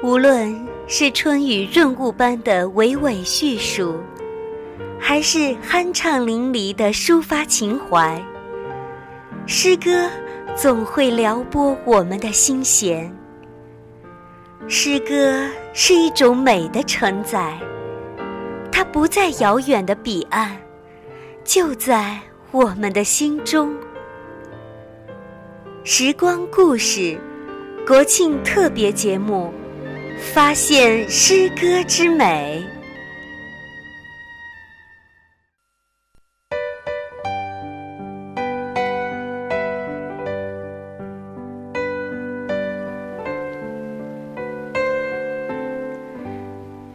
无论是春雨润物般的娓娓叙述，还是酣畅淋漓的抒发情怀，诗歌总会撩拨我们的心弦。诗歌是一种美的承载，它不在遥远的彼岸，就在我们的心中。时光故事，国庆特别节目。发现诗歌之美。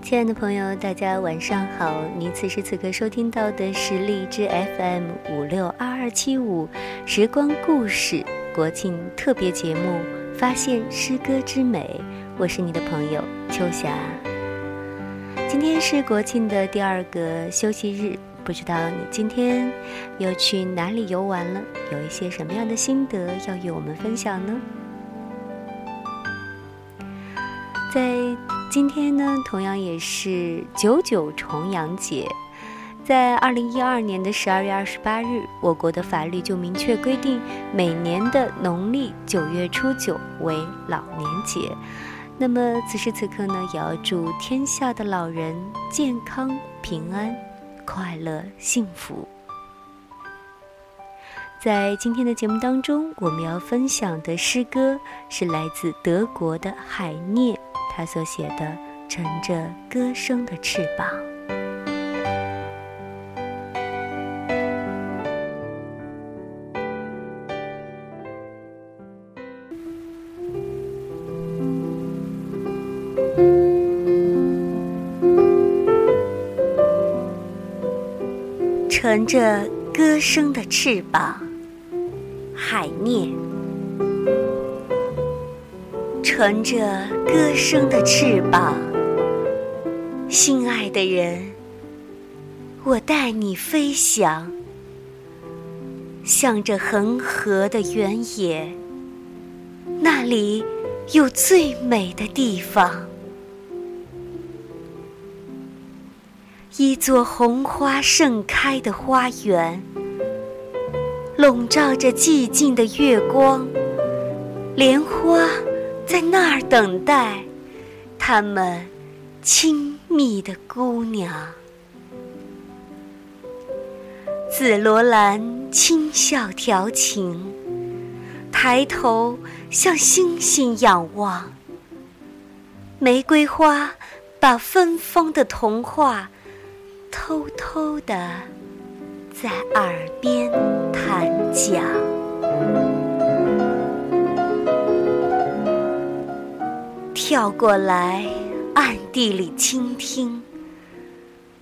亲爱的朋友，大家晚上好！你此时此刻收听到的是荔枝 FM 五六二二七五时光故事国庆特别节目《发现诗歌之美》。我是你的朋友秋霞。今天是国庆的第二个休息日，不知道你今天又去哪里游玩了？有一些什么样的心得要与我们分享呢？在今天呢，同样也是九九重阳节。在二零一二年的十二月二十八日，我国的法律就明确规定，每年的农历九月初九为老年节。那么此时此刻呢，也要祝天下的老人健康、平安、快乐、幸福。在今天的节目当中，我们要分享的诗歌是来自德国的海涅，他所写的《乘着歌声的翅膀》。乘着歌声的翅膀，海涅。乘着歌声的翅膀，心爱的人，我带你飞翔，向着恒河的原野，那里有最美的地方。一座红花盛开的花园，笼罩着寂静的月光。莲花在那儿等待，他们亲密的姑娘。紫罗兰轻笑调情，抬头向星星仰望。玫瑰花把芬芳的童话。偷偷的在耳边弹讲，跳过来，暗地里倾听，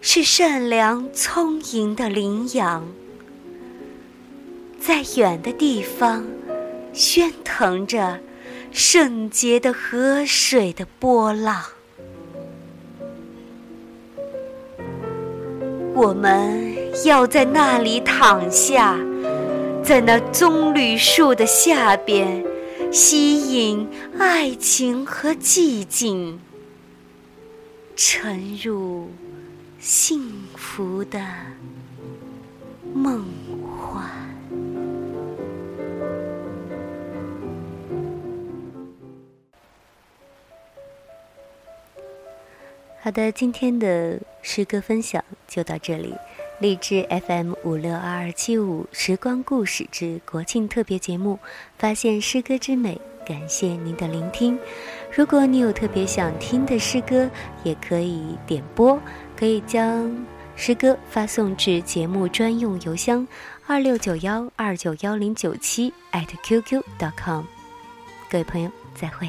是善良聪颖的羚羊，在远的地方喧腾着圣洁的河水的波浪。我们要在那里躺下，在那棕榈树的下边，吸引爱情和寂静，沉入幸福的梦。好的，今天的诗歌分享就到这里。励志 FM 五六二二七五时光故事之国庆特别节目，发现诗歌之美，感谢您的聆听。如果你有特别想听的诗歌，也可以点播，可以将诗歌发送至节目专用邮箱二六九幺二九幺零九七 @QQ.com。各位朋友，再会。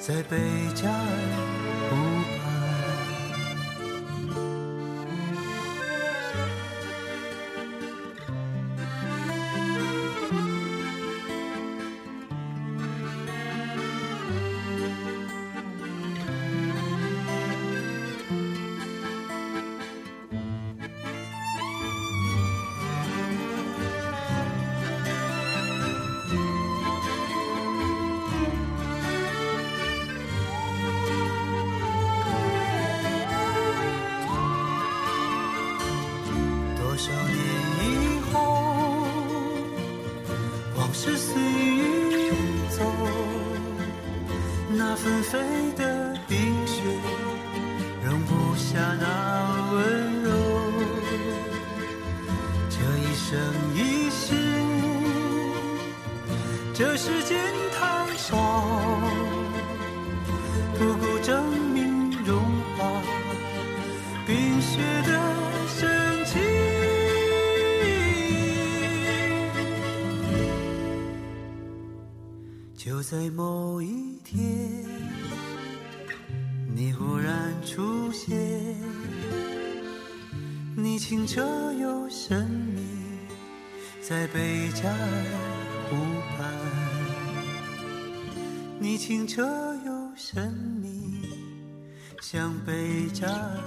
在贝加尔。是随意走，那纷飞的冰雪容不下那温柔。这一生一世，这世间太少，不够证明融化冰雪的就在某一天，你忽然出现，你清澈又神秘，在贝加尔湖畔。你清澈又神秘，像贝加尔